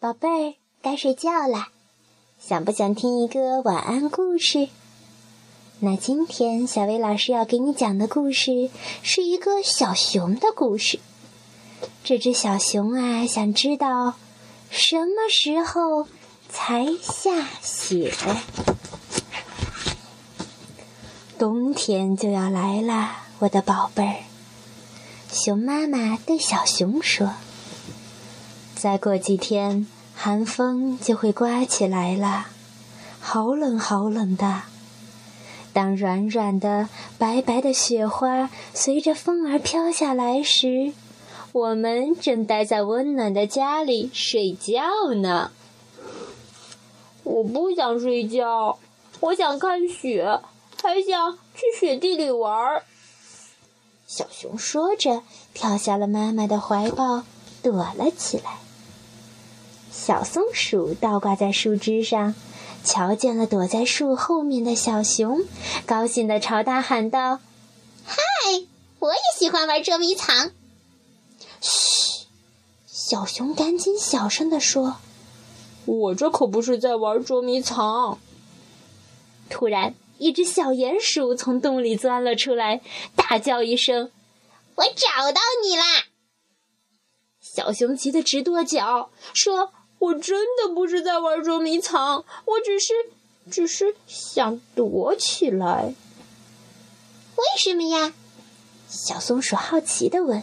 宝贝儿，该睡觉啦，想不想听一个晚安故事？那今天小薇老师要给你讲的故事是一个小熊的故事。这只小熊啊，想知道什么时候才下雪？冬天就要来了，我的宝贝儿。熊妈妈对小熊说。再过几天，寒风就会刮起来了，好冷好冷的。当软软的、白白的雪花随着风儿飘下来时，我们正待在温暖的家里睡觉呢。我不想睡觉，我想看雪，还想去雪地里玩。小熊说着，跳下了妈妈的怀抱，躲了起来。小松鼠倒挂在树枝上，瞧见了躲在树后面的小熊，高兴地朝它喊道：“嗨，我也喜欢玩捉迷藏。”嘘，小熊赶紧小声地说：“我这可不是在玩捉迷藏。”突然，一只小鼹鼠从洞里钻了出来，大叫一声：“我找到你啦！”小熊急得直跺脚，说。我真的不是在玩捉迷藏，我只是，只是想躲起来。为什么呀？小松鼠好奇的问。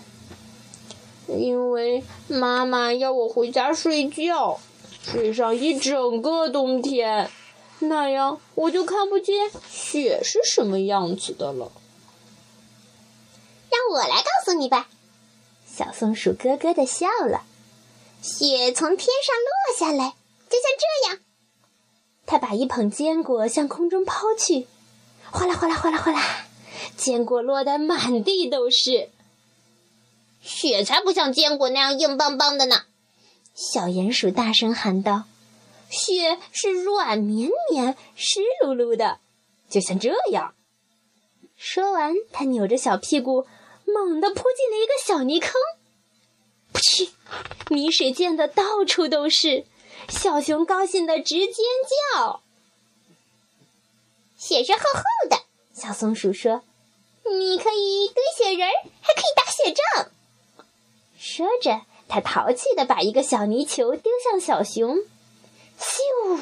因为妈妈要我回家睡觉，睡上一整个冬天，那样我就看不见雪是什么样子的了。让我来告诉你吧。小松鼠咯咯的笑了。雪从天上落下来，就像这样。他把一捧坚果向空中抛去，哗啦哗啦哗啦哗啦，坚果落得满地都是。雪才不像坚果那样硬邦邦的呢！小鼹鼠大声喊道：“雪是软绵绵、湿漉漉的，就像这样。”说完，他扭着小屁股，猛地扑进了一个小泥坑。噗嗤！泥水溅得到处都是，小熊高兴的直尖叫。雪是厚厚的，小松鼠说：“你可以堆雪人，还可以打雪仗。”说着，他淘气的把一个小泥球丢向小熊，咻！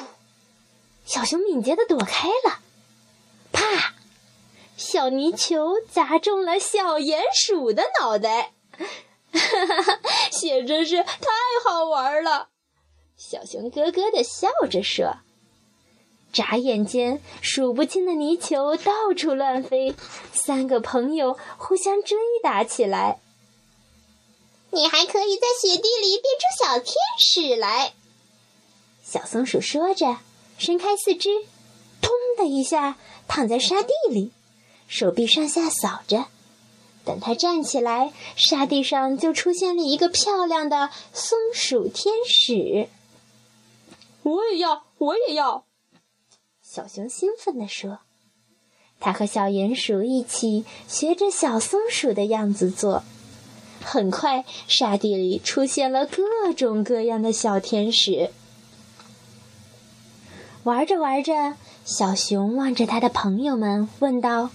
小熊敏捷的躲开了，啪！小泥球砸中了小鼹鼠的脑袋。哈哈哈！雪真是太好玩了，小熊咯咯的笑着说。眨眼间，数不清的泥球到处乱飞，三个朋友互相追打起来。你还可以在雪地里变出小天使来，小松鼠说着，伸开四肢，咚的一下躺在沙地里，手臂上下扫着。等他站起来，沙地上就出现了一个漂亮的松鼠天使。我也要，我也要！小熊兴奋地说。他和小鼹鼠一起学着小松鼠的样子做。很快，沙地里出现了各种各样的小天使。玩着玩着，小熊望着他的朋友们问道。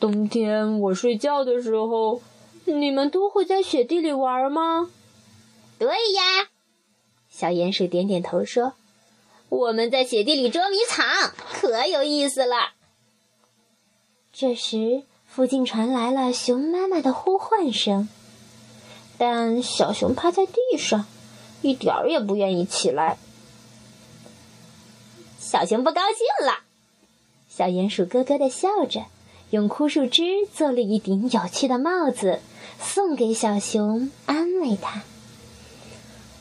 冬天我睡觉的时候，你们都会在雪地里玩吗？对呀，小鼹鼠点点头说：“我们在雪地里捉迷藏，可有意思了。”这时，附近传来了熊妈妈的呼唤声，但小熊趴在地上，一点儿也不愿意起来。小熊不高兴了，小鼹鼠咯咯的笑着。用枯树枝做了一顶有趣的帽子，送给小熊，安慰他。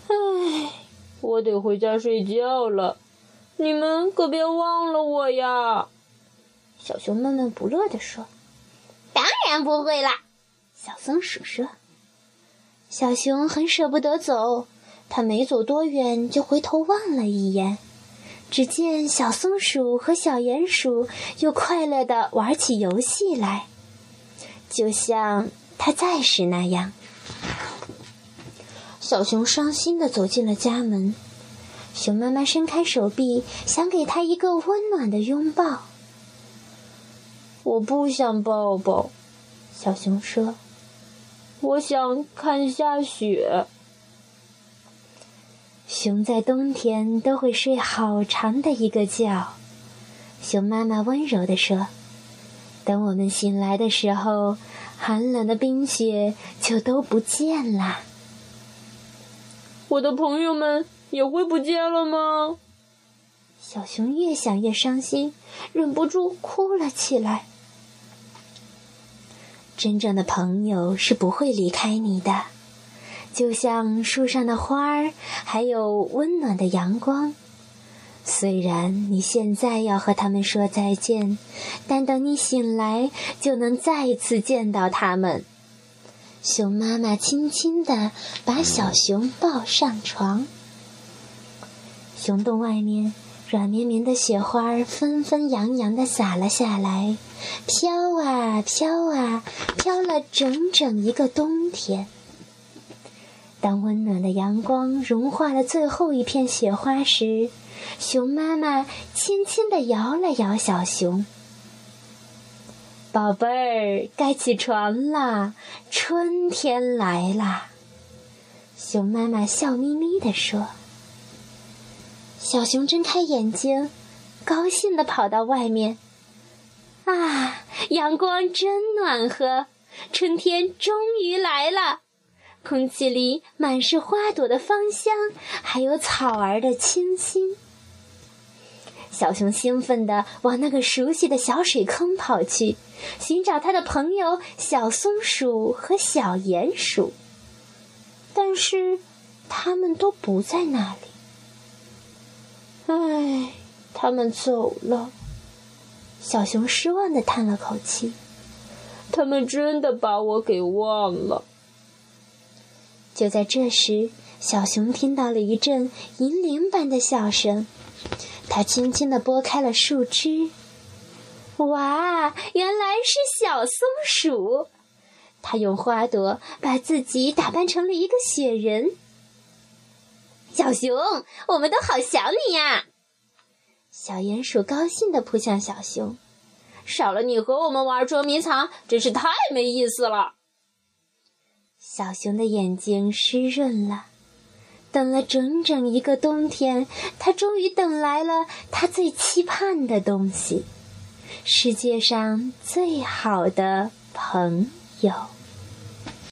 唉，我得回家睡觉了，你们可别忘了我呀！小熊闷闷不乐地说。当然不会啦，小松鼠说。小熊很舍不得走，它没走多远就回头望了一眼。只见小松鼠和小鼹鼠又快乐地玩起游戏来，就像它在时那样。小熊伤心的走进了家门。熊妈妈伸开手臂，想给他一个温暖的拥抱。我不想抱抱，小熊说：“我想看下雪。”熊在冬天都会睡好长的一个觉。熊妈妈温柔地说：“等我们醒来的时候，寒冷的冰雪就都不见了。”我的朋友们。也会不见了吗？小熊越想越伤心，忍不住哭了起来。真正的朋友是不会离开你的，就像树上的花儿，还有温暖的阳光。虽然你现在要和他们说再见，但等你醒来，就能再次见到他们。熊妈妈轻轻地把小熊抱上床。熊洞外面，软绵绵的雪花纷纷扬扬地洒了下来，飘啊飘啊，飘了整整一个冬天。当温暖的阳光融化了最后一片雪花时，熊妈妈轻轻地摇了摇小熊：“宝贝儿，该起床啦，春天来啦。”熊妈妈笑眯眯地说。小熊睁开眼睛，高兴地跑到外面。啊，阳光真暖和，春天终于来了。空气里满是花朵的芳香，还有草儿的清新。小熊兴奋地往那个熟悉的小水坑跑去，寻找他的朋友小松鼠和小鼹鼠。但是，他们都不在那里。唉，他们走了。小熊失望地叹了口气。他们真的把我给忘了。就在这时，小熊听到了一阵银铃般的笑声。它轻轻的拨开了树枝。哇，原来是小松鼠！它用花朵把自己打扮成了一个雪人。小熊，我们都好想你呀！小鼹鼠高兴地扑向小熊。少了你和我们玩捉迷藏，真是太没意思了。小熊的眼睛湿润了。等了整整一个冬天，他终于等来了他最期盼的东西——世界上最好的朋友。